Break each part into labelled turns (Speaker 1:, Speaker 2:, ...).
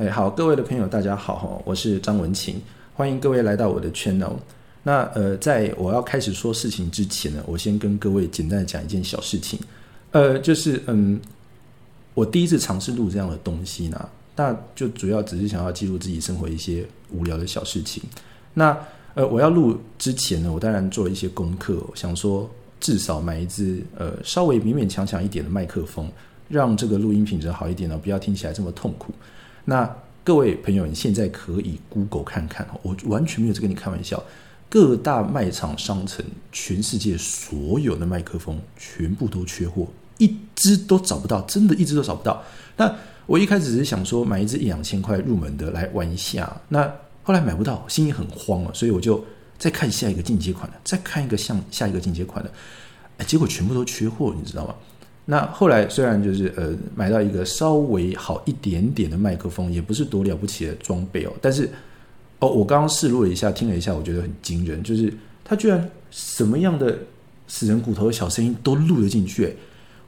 Speaker 1: 哎，好，各位的朋友，大家好，我是张文琴，欢迎各位来到我的 channel。那呃，在我要开始说事情之前呢，我先跟各位简单的讲一件小事情，呃，就是嗯，我第一次尝试录这样的东西呢，那就主要只是想要记录自己生活一些无聊的小事情。那呃，我要录之前呢，我当然做了一些功课，想说至少买一支呃稍微勉勉强强一点的麦克风，让这个录音品质好一点呢，不要听起来这么痛苦。那各位朋友，你现在可以 Google 看看，我完全没有在跟你开玩笑。各大卖场、商城，全世界所有的麦克风全部都缺货，一只都找不到，真的，一只都找不到。那我一开始只是想说买一只一两千块入门的来玩一下，那后来买不到，心里很慌了，所以我就再看下一个进阶款的，再看一个像下一个进阶款的，哎，结果全部都缺货，你知道吗？那后来虽然就是呃买到一个稍微好一点点的麦克风，也不是多了不起的装备哦，但是哦我刚刚试录了一下，听了一下，我觉得很惊人，就是它居然什么样的死人骨头的小声音都录了进去，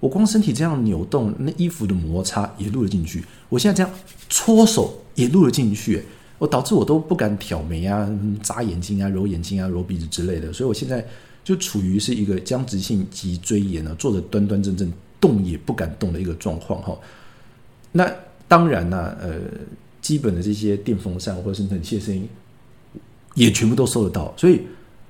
Speaker 1: 我光身体这样扭动，那衣服的摩擦也录了进去，我现在这样搓手也录了进去，我导致我都不敢挑眉啊、眨眼睛啊、揉眼睛啊、揉鼻子之类的，所以我现在。就处于是一个僵直性脊椎炎呢，坐着端端正正，动也不敢动的一个状况哈。那当然呢，呃，基本的这些电风扇或者是冷气的声音，也全部都收得到。所以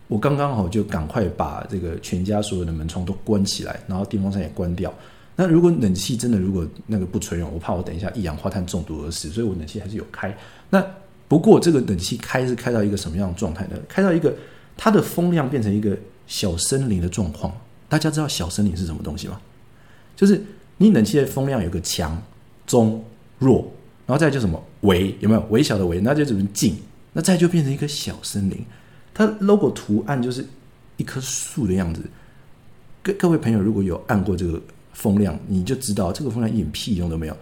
Speaker 1: 我刚刚好就赶快把这个全家所有的门窗都关起来，然后电风扇也关掉。那如果冷气真的如果那个不吹用，我怕我等一下一氧化碳中毒而死，所以我冷气还是有开。那不过这个冷气开是开到一个什么样的状态呢？开到一个它的风量变成一个。小森林的状况，大家知道小森林是什么东西吗？就是你冷气的风量有个强、中、弱，然后再就什么微，有没有微小的微？那就怎么静？那再就变成一个小森林。它 logo 图案就是一棵树的样子。各各位朋友，如果有按过这个风量，你就知道这个风量一点屁用都没有，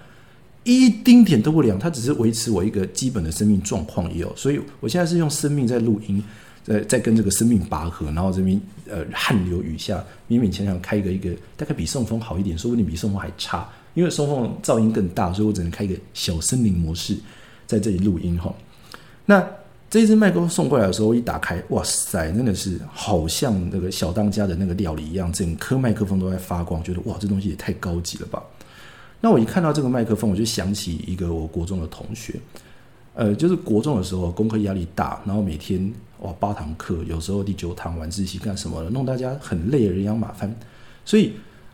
Speaker 1: 一丁点都不凉。它只是维持我一个基本的生命状况也有。所以我现在是用生命在录音。在在跟这个生命拔河，然后这边呃汗流雨下，勉勉强强开一个一个，大概比送风好一点，说不定比送风还差，因为送风噪音更大，所以我只能开一个小森林模式在这里录音哈。那这支麦克风送过来的时候，一打开，哇塞，真的是好像那个小当家的那个料理一样，整颗麦克风都在发光，觉得哇，这东西也太高级了吧。那我一看到这个麦克风，我就想起一个我国中的同学。呃，就是国中的时候，功课压力大，然后每天哇八堂课，有时候第九堂晚自习干什么的，弄大家很累，人仰马翻。所以，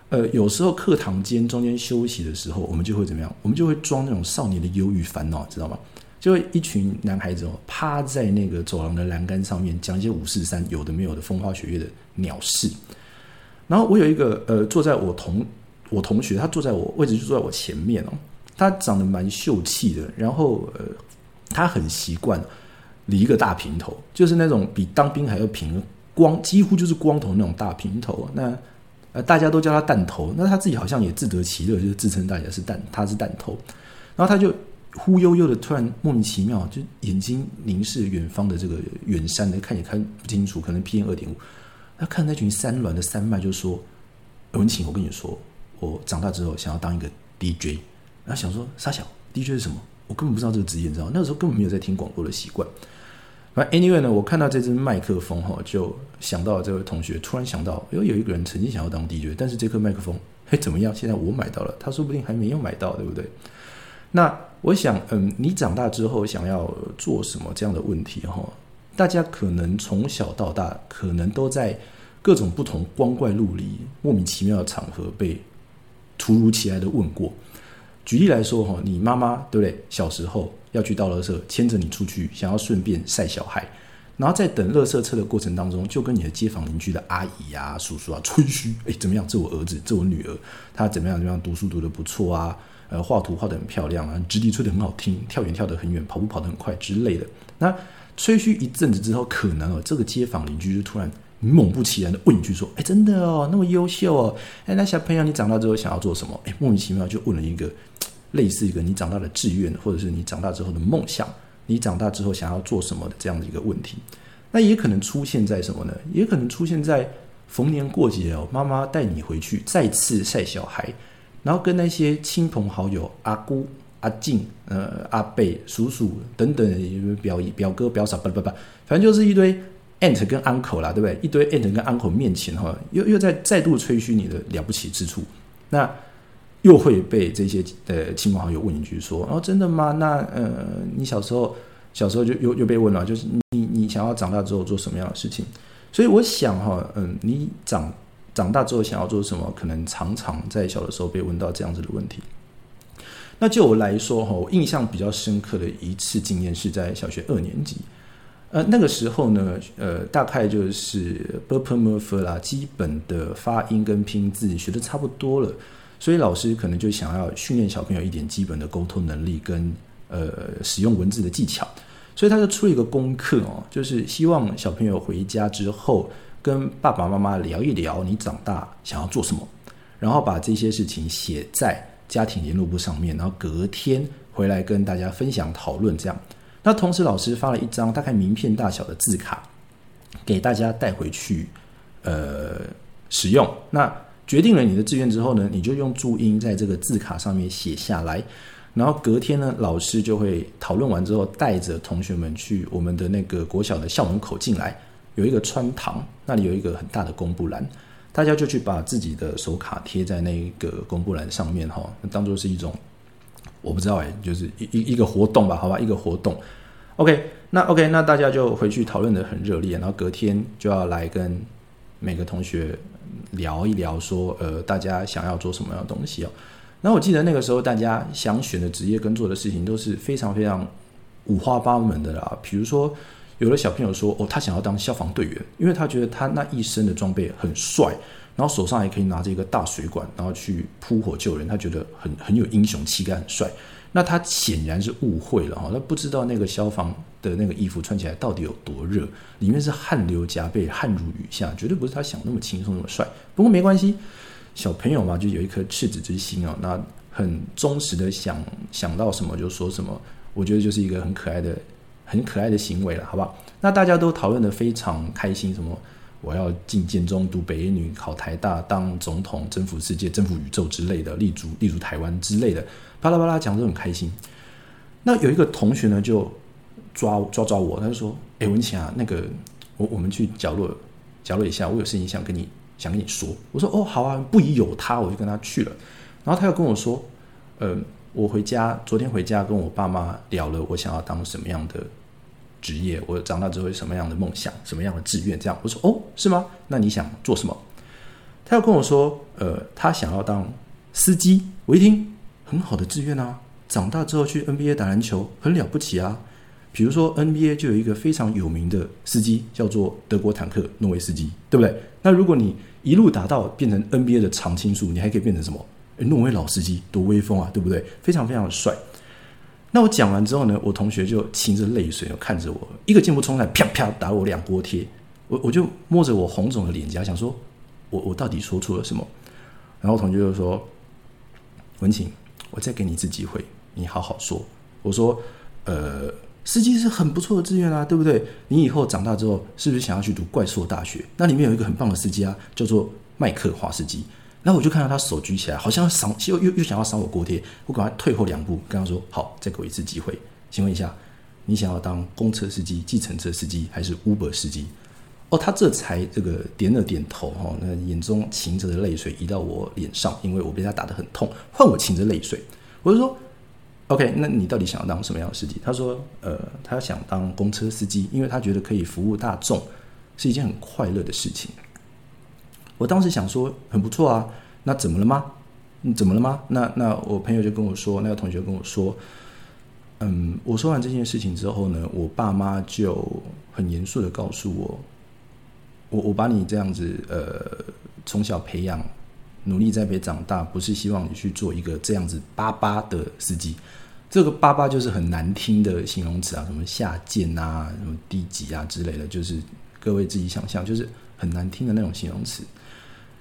Speaker 1: 呃，有时候课堂间中间休息的时候，我们就会怎么样？我们就会装那种少年的忧郁烦恼，知道吗？就会一群男孩子哦，趴在那个走廊的栏杆上面，讲一些五四三有的没有的风花雪月的鸟事。然后我有一个呃，坐在我同我同学，他坐在我位置就坐在我前面哦，他长得蛮秀气的，然后呃。他很习惯理一个大平头，就是那种比当兵还要平，光几乎就是光头那种大平头。那呃，大家都叫他弹头，那他自己好像也自得其乐，就是自称大家是弹，他是弹头。然后他就忽悠悠的，突然莫名其妙，就眼睛凝视远方的这个远山，的看也看不清楚，可能 PM 二点五。他看那群山峦的山脉，就说：“文琴，我跟你说，我长大之后想要当一个 DJ。”然后想说：“傻小，DJ 是什么？”我根本不知道这个职业，你知道那个时候根本没有在听广播的习惯。那 anyway 呢，我看到这支麦克风哈，就想到这位同学。突然想到，因为有一个人曾经想要当 DJ，但是这颗麦克风，嘿，怎么样？现在我买到了，他说不定还没有买到，对不对？那我想，嗯，你长大之后想要做什么这样的问题哈？大家可能从小到大，可能都在各种不同光怪陆离、莫名其妙的场合被突如其来的问过。举例来说，哈，你妈妈对不对？小时候要去倒垃圾，牵着你出去，想要顺便晒小孩，然后在等垃圾车的过程当中，就跟你的街坊邻居的阿姨啊、叔叔啊吹嘘，哎，怎么样？这我儿子，这我女儿，他怎么样？怎么样？读书读得不错啊，呃，画图画得很漂亮啊，直笛吹得很好听，跳远跳得很远，跑步跑得很快之类的。那吹嘘一阵子之后，可能哦，这个街坊邻居就突然猛不其然的问一句说：“哎，真的哦，那么优秀哦，哎，那小朋友你长大之后想要做什么？”哎，莫名其妙就问了一个。类似一个你长大的志愿，或者是你长大之后的梦想，你长大之后想要做什么的这样的一个问题，那也可能出现在什么呢？也可能出现在逢年过节哦，妈妈带你回去再次晒小孩，然后跟那些亲朋好友、阿姑、阿静、呃阿贝、叔叔等等表表哥、表嫂，不不不，反正就是一堆 aunt 跟 uncle 啦，对不对？一堆 aunt 跟 uncle 面前哈，又又在再度吹嘘你的了不起之处，那又会被这些呃亲朋好友问一句说：“哦，真的吗？那呃，你小时候小时候就又又被问了，就是你你想要长大之后做什么样的事情？”所以我想哈，嗯，你长长大之后想要做什么？可能常常在小的时候被问到这样子的问题。那就我来说哈，我印象比较深刻的一次经验是在小学二年级。呃，那个时候呢，呃，大概就是 b u r p m u r f 啦，基本的发音跟拼字学的差不多了，所以老师可能就想要训练小朋友一点基本的沟通能力跟呃使用文字的技巧。所以他就出了一个功课哦，就是希望小朋友回家之后跟爸爸妈妈聊一聊你长大想要做什么，然后把这些事情写在家庭联络簿上面，然后隔天回来跟大家分享讨论。这样，那同时老师发了一张大概名片大小的字卡给大家带回去，呃，使用。那决定了你的志愿之后呢，你就用注音在这个字卡上面写下来。然后隔天呢，老师就会讨论完之后，带着同学们去我们的那个国小的校门口进来，有一个穿堂，那里有一个很大的公布栏，大家就去把自己的手卡贴在那个公布栏上面哈，当做是一种我不知道哎，就是一一一个活动吧，好吧，一个活动。OK，那 OK，那大家就回去讨论的很热烈，然后隔天就要来跟每个同学聊一聊，说呃，大家想要做什么样的东西哦。那我记得那个时候，大家想选的职业跟做的事情都是非常非常五花八门的啦。比如说，有的小朋友说：“哦，他想要当消防队员，因为他觉得他那一身的装备很帅，然后手上还可以拿着一个大水管，然后去扑火救人，他觉得很很有英雄气概，很帅。”那他显然是误会了哈，他不知道那个消防的那个衣服穿起来到底有多热，里面是汗流浃背、汗如雨下，绝对不是他想那么轻松那么帅。不过没关系。小朋友嘛，就有一颗赤子之心哦，那很忠实的想想到什么就说什么，我觉得就是一个很可爱的、很可爱的行为了，好不好？那大家都讨论的非常开心，什么我要进建中读北一女，考台大当总统，征服世界、征服宇宙之类的，立足立足台湾之类的，巴拉巴拉讲都很开心。那有一个同学呢，就抓抓抓我，他就说：“哎，文琪啊，那个我我们去角落角落一下，我有事情想跟你。”想跟你说，我说哦好啊，不疑有他，我就跟他去了。然后他又跟我说，呃，我回家昨天回家跟我爸妈聊了，我想要当什么样的职业，我长大之后有什么样的梦想，什么样的志愿。这样我说哦是吗？那你想做什么？他要跟我说，呃，他想要当司机。我一听很好的志愿啊，长大之后去 NBA 打篮球很了不起啊。比如说 NBA 就有一个非常有名的司机叫做德国坦克诺维斯基，对不对？那如果你一路达到变成 NBA 的常青树，你还可以变成什么？诺维老司机多威风啊，对不对？非常非常的帅。那我讲完之后呢，我同学就噙着泪水看着我，一个箭步冲来，啪啪打我两锅贴。我我就摸着我红肿的脸颊，想说，我我到底说错了什么？然后同学就说：“文晴，我再给你一次机会，你好好说。”我说：“呃。”司机是很不错的志愿啊，对不对？你以后长大之后，是不是想要去读怪兽大学？那里面有一个很棒的司机啊，叫做麦克华斯基。然后我就看到他手举起来，好像要赏又又又想要赏我锅贴。我赶快退后两步，跟他说：“好，再给我一次机会。请问一下，你想要当公车司机、计程车司机，还是 Uber 司机？”哦，他这才这个点了点头哈，那眼中噙着的泪水移到我脸上，因为我被他打得很痛，换我噙着泪水。我就说。OK，那你到底想要当什么样的司机？他说，呃，他想当公车司机，因为他觉得可以服务大众，是一件很快乐的事情。我当时想说，很不错啊，那怎么了吗？怎么了吗？那那我朋友就跟我说，那个同学跟我说，嗯，我说完这件事情之后呢，我爸妈就很严肃的告诉我，我我把你这样子，呃，从小培养。努力栽培长大，不是希望你去做一个这样子巴巴的司机。这个巴巴就是很难听的形容词啊，什么下贱啊，什么低级啊之类的，就是各位自己想象，就是很难听的那种形容词。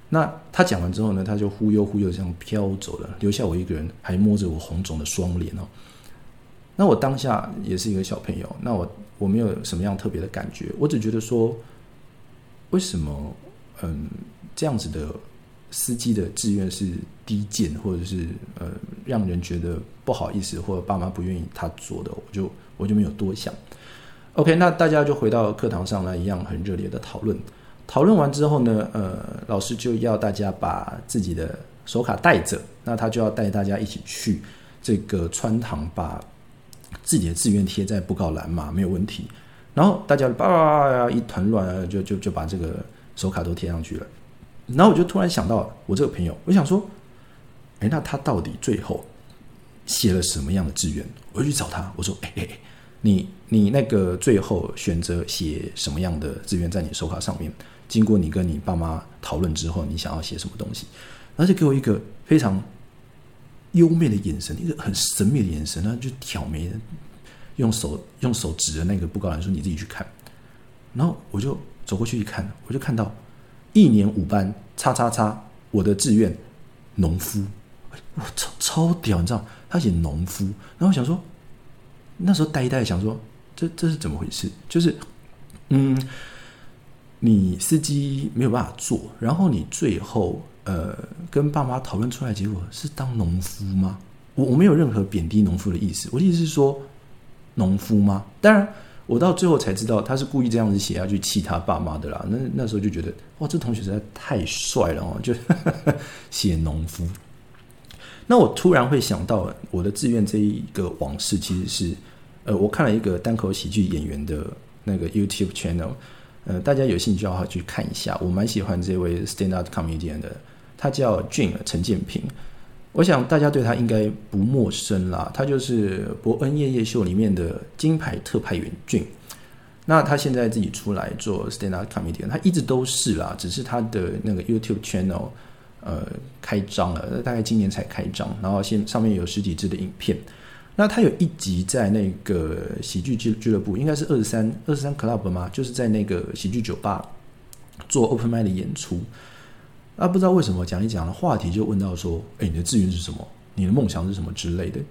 Speaker 1: 那他讲完之后呢，他就忽悠忽悠这样飘走了，留下我一个人，还摸着我红肿的双脸哦。那我当下也是一个小朋友，那我我没有什么样特别的感觉，我只觉得说，为什么嗯这样子的。司机的志愿是低贱，或者是呃让人觉得不好意思，或者爸妈不愿意他做的，我就我就没有多想。OK，那大家就回到课堂上来，一样很热烈的讨论。讨论完之后呢，呃，老师就要大家把自己的手卡带着，那他就要带大家一起去这个穿堂，把自己的志愿贴在布告栏嘛，没有问题。然后大家叭叭叭一团乱，就就就把这个手卡都贴上去了。然后我就突然想到我这个朋友，我想说，哎，那他到底最后写了什么样的志愿？我就去找他，我说，哎哎，你你那个最后选择写什么样的志愿在你手卡上面？经过你跟你爸妈讨论之后，你想要写什么东西？而且给我一个非常优美的眼神，一个很神秘的眼神，然后就挑眉，用手用手指着那个布告栏说：“你自己去看。”然后我就走过去一看，我就看到一年五班叉叉叉，我的志愿农夫，我超超屌，你知道？他写农夫，然后我想说，那时候呆呆想说，这这是怎么回事？就是嗯。你司机没有办法做，然后你最后呃跟爸妈讨论出来结果是当农夫吗？我我没有任何贬低农夫的意思，我的意思是说农夫吗？当然，我到最后才知道他是故意这样子写下去气他爸妈的啦。那那时候就觉得哇，这同学实在太帅了哦，就 写农夫。那我突然会想到我的志愿这一个往事，其实是呃我看了一个单口喜剧演员的那个 YouTube channel。呃，大家有兴趣的话去看一下，我蛮喜欢这位 stand up comedian 的，他叫俊陈建平，我想大家对他应该不陌生啦，他就是伯恩夜夜秀里面的金牌特派员俊，那他现在自己出来做 stand up comedian，他一直都是啦，只是他的那个 YouTube channel 呃开张了，大概今年才开张，然后现上面有十几支的影片。那他有一集在那个喜剧俱俱乐部，应该是二十三二十三 club 吗？就是在那个喜剧酒吧做 open m i d 的演出。啊，不知道为什么讲一讲的话题就问到说：“哎，你的志愿是什么？你的梦想是什么之类的？”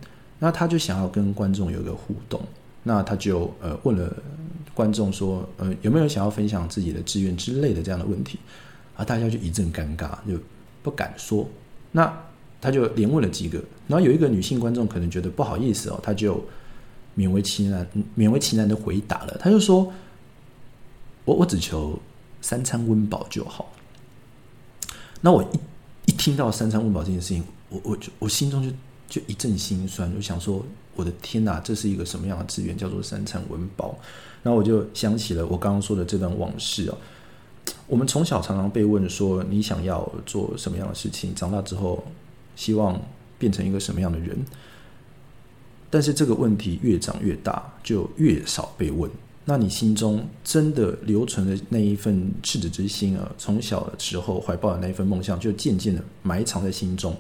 Speaker 1: 那他就想要跟观众有一个互动，那他就呃问了观众说：“呃，有没有想要分享自己的志愿之类的这样的问题？”啊，大家就一阵尴尬，就不敢说。那他就连问了几个，然后有一个女性观众可能觉得不好意思哦，他就勉为其难、勉为其难的回答了。他就说：“我我只求三餐温饱就好。”那我一一听到三餐温饱这件事情，我我就我心中就就一阵心酸，就想说：“我的天哪，这是一个什么样的资源？叫做三餐温饱？”然后我就想起了我刚刚说的这段往事哦。我们从小常常被问说：“你想要做什么样的事情？长大之后？”希望变成一个什么样的人？但是这个问题越长越大，就越少被问。那你心中真的留存的那一份赤子之心啊，从小的时候怀抱的那一份梦想，就渐渐的埋藏在心中。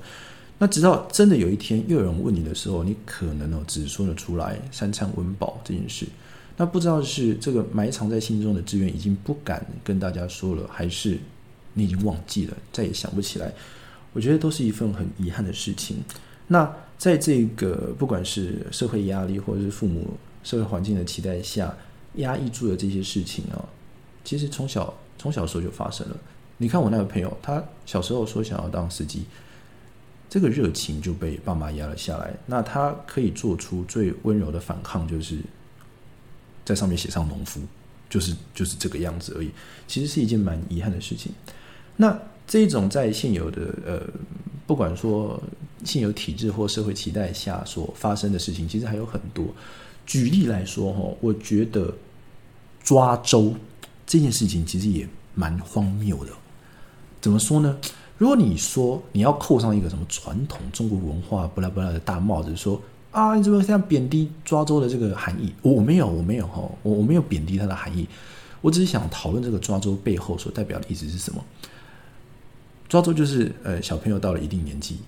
Speaker 1: 那直到真的有一天又有人问你的时候，你可能哦只说得出来三餐温饱这件事。那不知道是这个埋藏在心中的志愿已经不敢跟大家说了，还是你已经忘记了，再也想不起来。我觉得都是一份很遗憾的事情。那在这个不管是社会压力或者是父母社会环境的期待下，压抑住的这些事情啊，其实从小从小时候就发生了。你看我那个朋友，他小时候说想要当司机，这个热情就被爸妈压了下来。那他可以做出最温柔的反抗，就是在上面写上农夫，就是就是这个样子而已。其实是一件蛮遗憾的事情。那。这种在现有的呃，不管说现有体制或社会期待下所发生的事情，其实还有很多。举例来说，哈，我觉得抓周这件事情其实也蛮荒谬的。怎么说呢？如果你说你要扣上一个什么传统中国文化不拉不拉的大帽子，说啊，你怎么这样贬低抓周的这个含义？我没有，我没有哈，我我没有贬低它的含义，我只是想讨论这个抓周背后所代表的意思是什么。抓周就是呃小朋友到了一定年纪，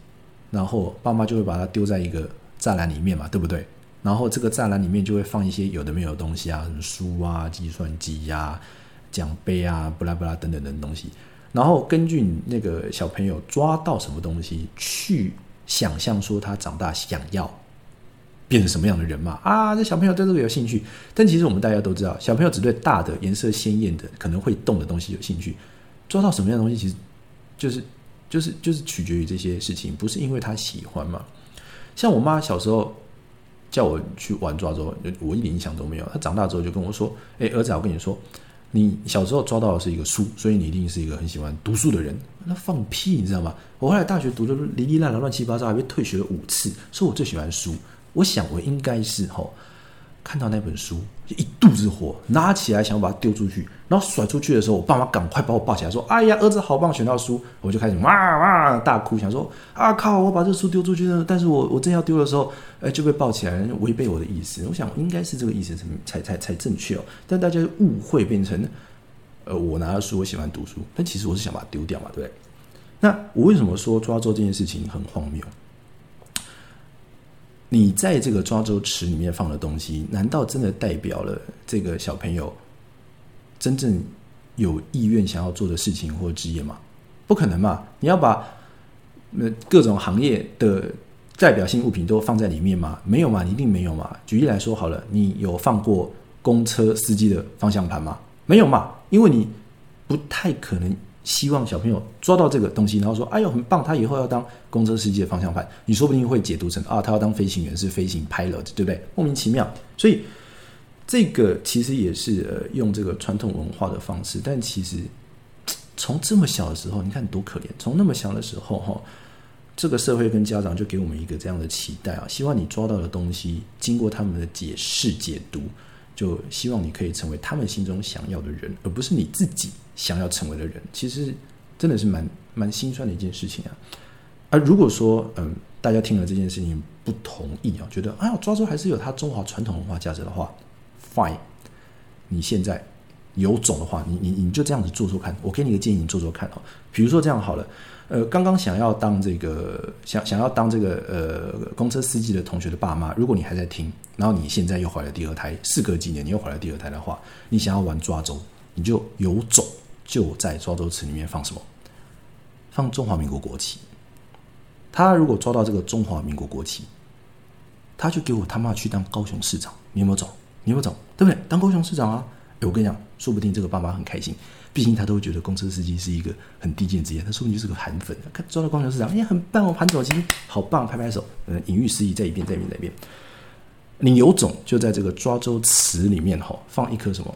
Speaker 1: 然后爸妈就会把他丢在一个栅栏里面嘛，对不对？然后这个栅栏里面就会放一些有的没有的东西啊，什么书啊、计算机呀、奖杯啊、不拉不拉等等等东西。然后根据那个小朋友抓到什么东西，去想象说他长大想要变成什么样的人嘛？啊，这小朋友对这个有兴趣。但其实我们大家都知道，小朋友只对大的、颜色鲜艳的、可能会动的东西有兴趣。抓到什么样的东西，其实。就是就是就是取决于这些事情，不是因为他喜欢嘛。像我妈小时候叫我去玩抓周，我一点印象都没有。她长大之后就跟我说：“哎，儿子，我跟你说，你小时候抓到的是一个书，所以你一定是一个很喜欢读书的人。”那放屁，你知道吗？我后来大学读的哩哩啦啦、乱七八糟，还被退学了五次，说我最喜欢书。我想我应该是吼。看到那本书，一肚子火，拿起来想把它丢出去，然后甩出去的时候，我爸妈赶快把我抱起来，说：“哎呀，儿子好棒，选到书！”我就开始哇哇大哭，想说：“啊靠，我把这书丢出去了！”但是我我正要丢的时候，哎，就被抱起来，违背我的意思。我想应该是这个意思才才才正确哦，但大家误会变成，呃，我拿了书，我喜欢读书，但其实我是想把它丢掉嘛，对不对？那我为什么说抓周这件事情很荒谬？你在这个抓周池里面放的东西，难道真的代表了这个小朋友真正有意愿想要做的事情或职业吗？不可能嘛！你要把那各种行业的代表性物品都放在里面吗？没有嘛，一定没有嘛。举例来说好了，你有放过公车司机的方向盘吗？没有嘛，因为你不太可能。希望小朋友抓到这个东西，然后说：“哎呦，很棒！他以后要当公车司机的方向盘。”你说不定会解读成啊，他要当飞行员，是飞行 pilot，对不对？莫名其妙。所以这个其实也是呃用这个传统文化的方式，但其实从这么小的时候，你看多可怜。从那么小的时候哈，这个社会跟家长就给我们一个这样的期待啊，希望你抓到的东西，经过他们的解释解读。就希望你可以成为他们心中想要的人，而不是你自己想要成为的人。其实真的是蛮蛮心酸的一件事情啊。而如果说嗯，大家听了这件事情不同意啊，觉得哎呀抓周还是有它中华传统文化价值的话，fine。你现在有种的话，你你你就这样子做做看。我给你个建议，你做做看哦。比如说这样好了。呃，刚刚想要当这个想想要当这个呃公车司机的同学的爸妈，如果你还在听，然后你现在又怀了第二胎，事隔几年你又怀了第二胎的话，你想要玩抓周，你就有种就在抓周池里面放什么？放中华民国国旗。他如果抓到这个中华民国国旗，他就给我他妈去当高雄市长，你有没有种？你有没有种？对不对？当高雄市长啊！哎，我跟你讲，说不定这个爸妈很开心。毕竟他都觉得公车司机是一个很低贱职业，他说不定就是个韩粉，他抓到公车市长，哎，很棒哦，韩总机好棒，拍拍手，嗯，隐喻诗意，再一遍，再一遍，再一遍。你有种就在这个抓周池里面哈，放一颗什么？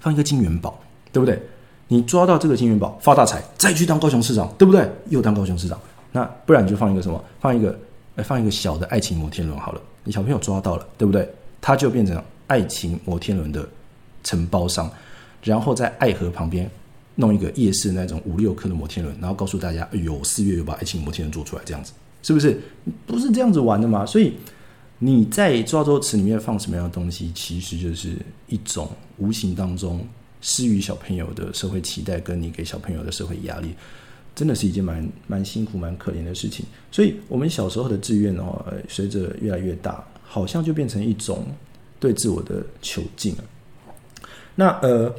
Speaker 1: 放一个金元宝，对不对？你抓到这个金元宝发大财，再去当高雄市长，对不对？又当高雄市长，那不然你就放一个什么？放一个，呃，放一个小的爱情摩天轮好了。你小朋友抓到了，对不对？他就变成爱情摩天轮的承包商。然后在爱河旁边弄一个夜市那种五六颗的摩天轮，然后告诉大家：“哎呦，四月又把爱情摩天轮做出来，这样子是不是？不是这样子玩的吗？”所以你在抓周池里面放什么样的东西，其实就是一种无形当中施予小朋友的社会期待，跟你给小朋友的社会压力，真的是一件蛮蛮辛苦、蛮可怜的事情。所以，我们小时候的志愿哦，随着越来越大，好像就变成一种对自我的囚禁了。那呃。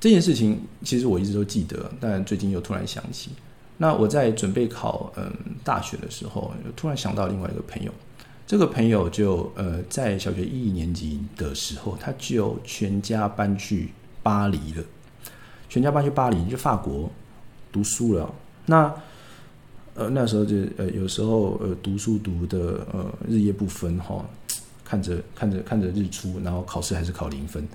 Speaker 1: 这件事情其实我一直都记得，但最近又突然想起。那我在准备考嗯大学的时候，突然想到另外一个朋友。这个朋友就呃在小学一年级的时候，他就全家搬去巴黎了。全家搬去巴黎，就法国读书了。那呃那时候就呃有时候呃读书读的呃日夜不分哈，看着看着看着日出，然后考试还是考零分。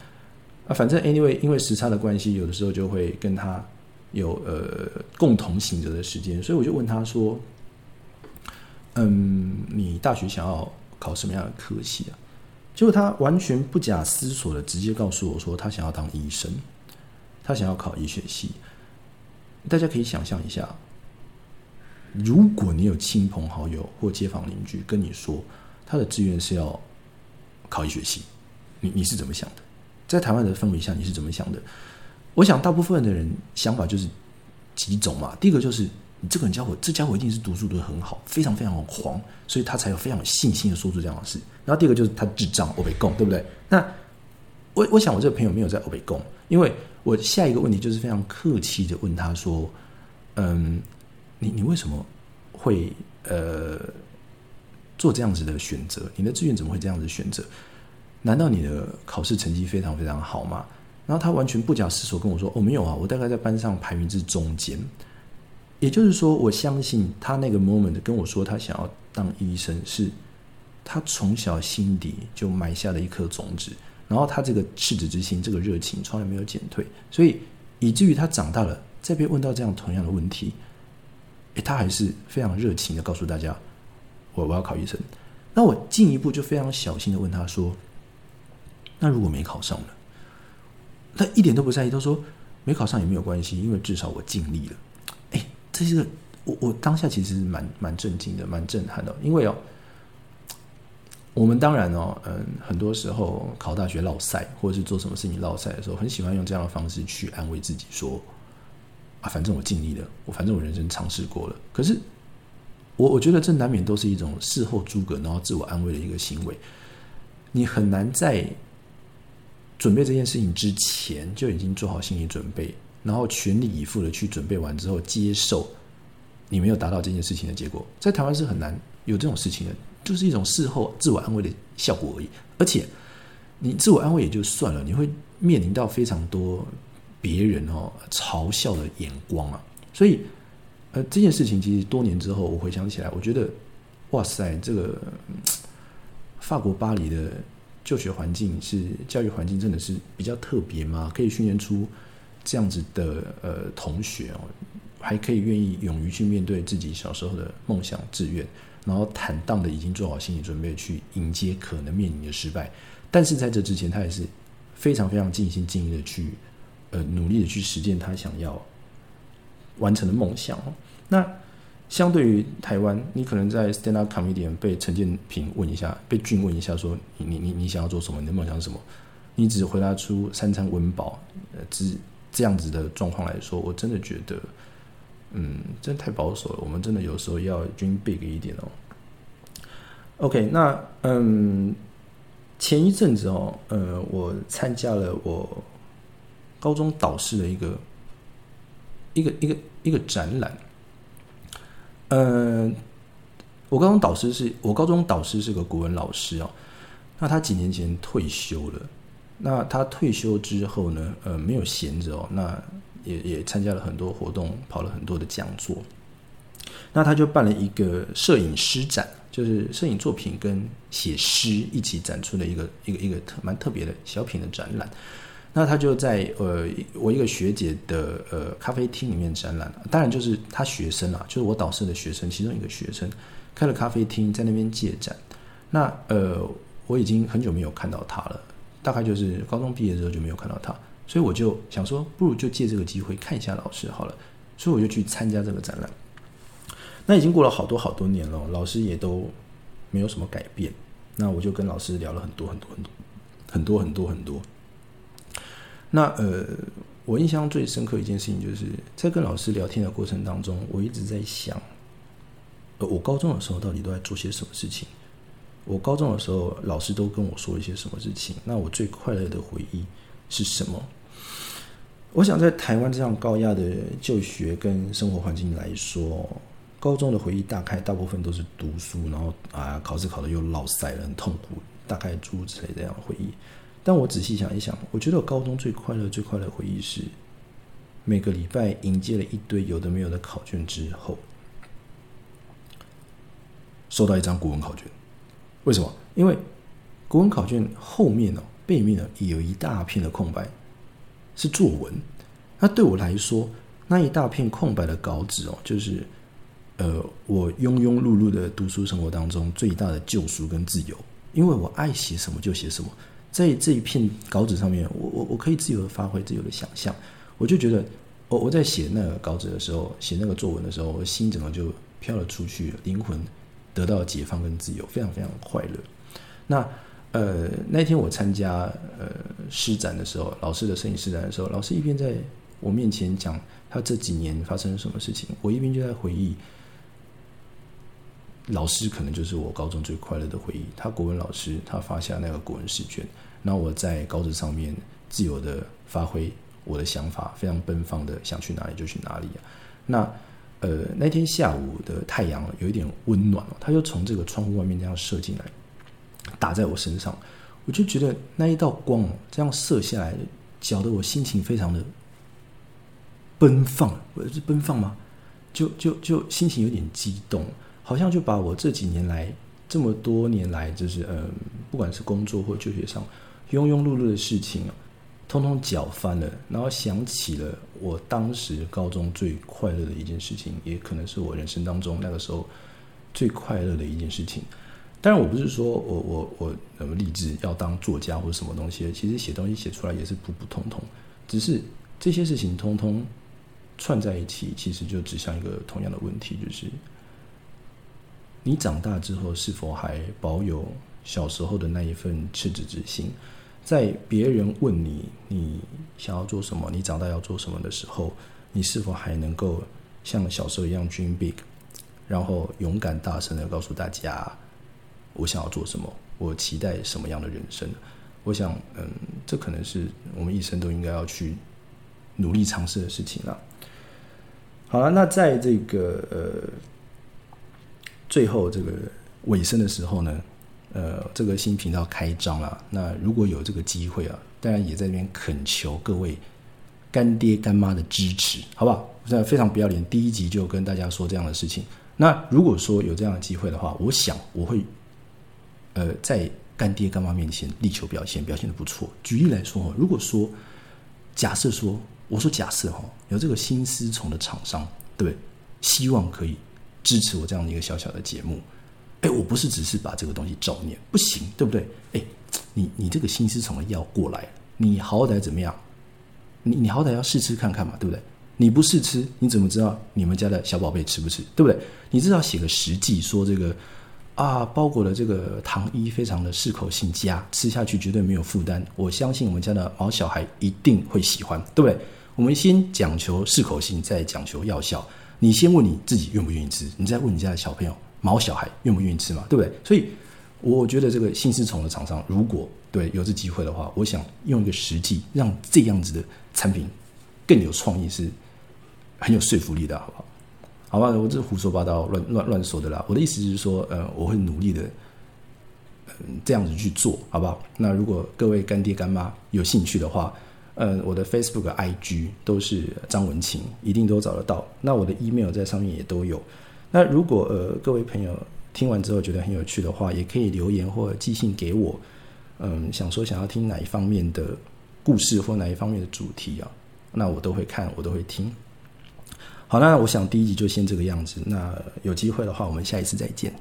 Speaker 1: 啊，反正 anyway，因为时差的关系，有的时候就会跟他有呃共同醒着的时间，所以我就问他说：“嗯，你大学想要考什么样的科系啊？”结果他完全不假思索的直接告诉我说：“他想要当医生，他想要考医学系。”大家可以想象一下，如果你有亲朋好友或街坊邻居跟你说他的志愿是要考医学系，你你是怎么想的？在台湾的氛围下，你是怎么想的？我想大部分的人想法就是几种嘛。第一个就是你这个人家伙，这家伙一定是读书读得很好，非常非常狂，所以他才有非常有信心的说出这样的事。然后第二个就是他智障，我被供，对不对？那我我想我这个朋友没有在欧北共，因为我下一个问题就是非常客气的问他说：“嗯，你你为什么会呃做这样子的选择？你的志愿怎么会这样子选择？”难道你的考试成绩非常非常好吗？然后他完全不假思索跟我说：“哦，没有啊，我大概在班上排名至中间。”也就是说，我相信他那个 moment 跟我说他想要当医生，是他从小心底就埋下了一颗种子，然后他这个赤子之心，这个热情从来没有减退，所以以至于他长大了，再被问到这样同样的问题，诶，他还是非常热情的告诉大家，我我要考医生。那我进一步就非常小心的问他说，那如果没考上呢？他一点都不在意，他说没考上也没有关系，因为至少我尽力了。哎这是个我我当下其实是蛮蛮震惊的，蛮震撼的，因为哦，我们当然哦，嗯，很多时候考大学落赛，或者是做什么事情落赛的时候，很喜欢用这样的方式去安慰自己，说啊，反正我尽力了，我反正我人生尝试过了。可是我我觉得这难免都是一种事后诸葛，然后自我安慰的一个行为。你很难在准备这件事情之前就已经做好心理准备。然后全力以赴的去准备完之后，接受你没有达到这件事情的结果，在台湾是很难有这种事情的，就是一种事后自我安慰的效果而已。而且你自我安慰也就算了，你会面临到非常多别人哦嘲笑的眼光啊。所以，呃，这件事情其实多年之后我回想起来，我觉得哇塞，这个法国巴黎的就学环境是教育环境真的是比较特别吗？可以训练出。这样子的呃同学哦，还可以愿意勇于去面对自己小时候的梦想志愿，然后坦荡的已经做好心理准备去迎接可能面临的失败，但是在这之前，他也是非常非常尽心尽力的去呃努力的去实践他想要完成的梦想哦。那相对于台湾，你可能在 stand up comedy 被陈建平问一下，被俊问一下，说你你你你想要做什么？你的梦想是什么？你只回答出三餐温饱，呃只。这样子的状况来说，我真的觉得，嗯，真的太保守了。我们真的有时候要 dream big 一点哦。OK，那嗯，前一阵子哦，呃，我参加了我高中导师的一个一个一个一个展览。嗯，我高中导师是我高中导师是个国文老师哦，那他几年前退休了。那他退休之后呢？呃，没有闲着哦，那也也参加了很多活动，跑了很多的讲座。那他就办了一个摄影师展，就是摄影作品跟写诗一起展出的一个一个一个特蛮特别的小品的展览。那他就在呃我一个学姐的呃咖啡厅里面展览，当然就是他学生啊，就是我导师的学生其中一个学生开了咖啡厅在那边借展。那呃我已经很久没有看到他了。大概就是高中毕业之后就没有看到他，所以我就想说，不如就借这个机会看一下老师好了。所以我就去参加这个展览。那已经过了好多好多年了，老师也都没有什么改变。那我就跟老师聊了很多很多很多很多很多很多。那呃，我印象最深刻一件事情，就是在跟老师聊天的过程当中，我一直在想，呃，我高中的时候到底都在做些什么事情。我高中的时候，老师都跟我说一些什么事情？那我最快乐的回忆是什么？我想在台湾这样高压的就学跟生活环境来说，高中的回忆大概大部分都是读书，然后啊考试考的又落塞了，很痛苦，大概诸如此类这样的回忆。但我仔细想一想，我觉得我高中最快乐、最快乐的回忆是每个礼拜迎接了一堆有的没有的考卷之后，收到一张古文考卷。为什么？因为国文考卷后面呢，背面呢有一大片的空白，是作文。那对我来说，那一大片空白的稿纸哦，就是呃，我庸庸碌碌的读书生活当中最大的救赎跟自由。因为我爱写什么就写什么，在这一片稿纸上面，我我我可以自由的发挥自由的想象。我就觉得，我我在写那个稿纸的时候，写那个作文的时候，我心整个就飘了出去，灵魂。得到解放跟自由，非常非常快乐。那呃那天我参加呃施展的时候，老师的摄影施展的时候，老师一边在我面前讲他这几年发生了什么事情，我一边就在回忆。老师可能就是我高中最快乐的回忆。他国文老师，他发下那个国文试卷，那我在稿纸上面自由的发挥我的想法，非常奔放的想去哪里就去哪里啊。那。呃，那天下午的太阳有一点温暖它就从这个窗户外面这样射进来，打在我身上，我就觉得那一道光哦这样射下来，搅得我心情非常的奔放，是奔放吗？就就就心情有点激动，好像就把我这几年来这么多年来，就是嗯，不管是工作或就学上庸庸碌碌的事情啊，通通搅翻了，然后想起了我当时高中最快乐的一件事情，也可能是我人生当中那个时候最快乐的一件事情。当然，我不是说我我我什么立志要当作家或者什么东西，其实写东西写出来也是普普通通，只是这些事情通通。串在一起，其实就指向一个同样的问题，就是你长大之后是否还保有小时候的那一份赤子之心？在别人问你你想要做什么，你长大要做什么的时候，你是否还能够像小时候一样 dream big，然后勇敢大声的告诉大家我想要做什么，我期待什么样的人生？我想，嗯，这可能是我们一生都应该要去努力尝试的事情了。好了，那在这个呃最后这个尾声的时候呢，呃，这个新频道开张了。那如果有这个机会啊，当然也在这边恳求各位干爹干妈的支持，好不好？现在非常不要脸，第一集就跟大家说这样的事情。那如果说有这样的机会的话，我想我会呃在干爹干妈面前力求表现，表现的不错。举例来说，如果说假设说。我说假设哈，有这个新思虫的厂商，对对？希望可以支持我这样的一个小小的节目。哎，我不是只是把这个东西照念，不行，对不对？哎，你你这个心思虫的药过来，你好歹怎么样？你你好歹要试吃看看嘛，对不对？你不试吃，你怎么知道你们家的小宝贝吃不吃？对不对？你至少写个实际，说这个。啊，包裹的这个糖衣非常的适口性佳，吃下去绝对没有负担。我相信我们家的毛小孩一定会喜欢，对不对？我们先讲求适口性，再讲求药效。你先问你自己愿不愿意吃，你再问你家的小朋友毛小孩愿不愿意吃嘛，对不对？所以我觉得这个新思虫的厂商，如果对有这机会的话，我想用一个实际，让这样子的产品更有创意，是很有说服力的，好不好？好吧，我这胡说八道、乱乱乱说的啦。我的意思是说，呃，我会努力的，嗯，这样子去做，好不好？那如果各位干爹干妈有兴趣的话，呃，我的 Facebook、IG 都是张文琴，一定都找得到。那我的 email 在上面也都有。那如果呃各位朋友听完之后觉得很有趣的话，也可以留言或寄信给我。嗯，想说想要听哪一方面的故事或哪一方面的主题啊？那我都会看，我都会听。好，那我想第一集就先这个样子。那有机会的话，我们下一次再见。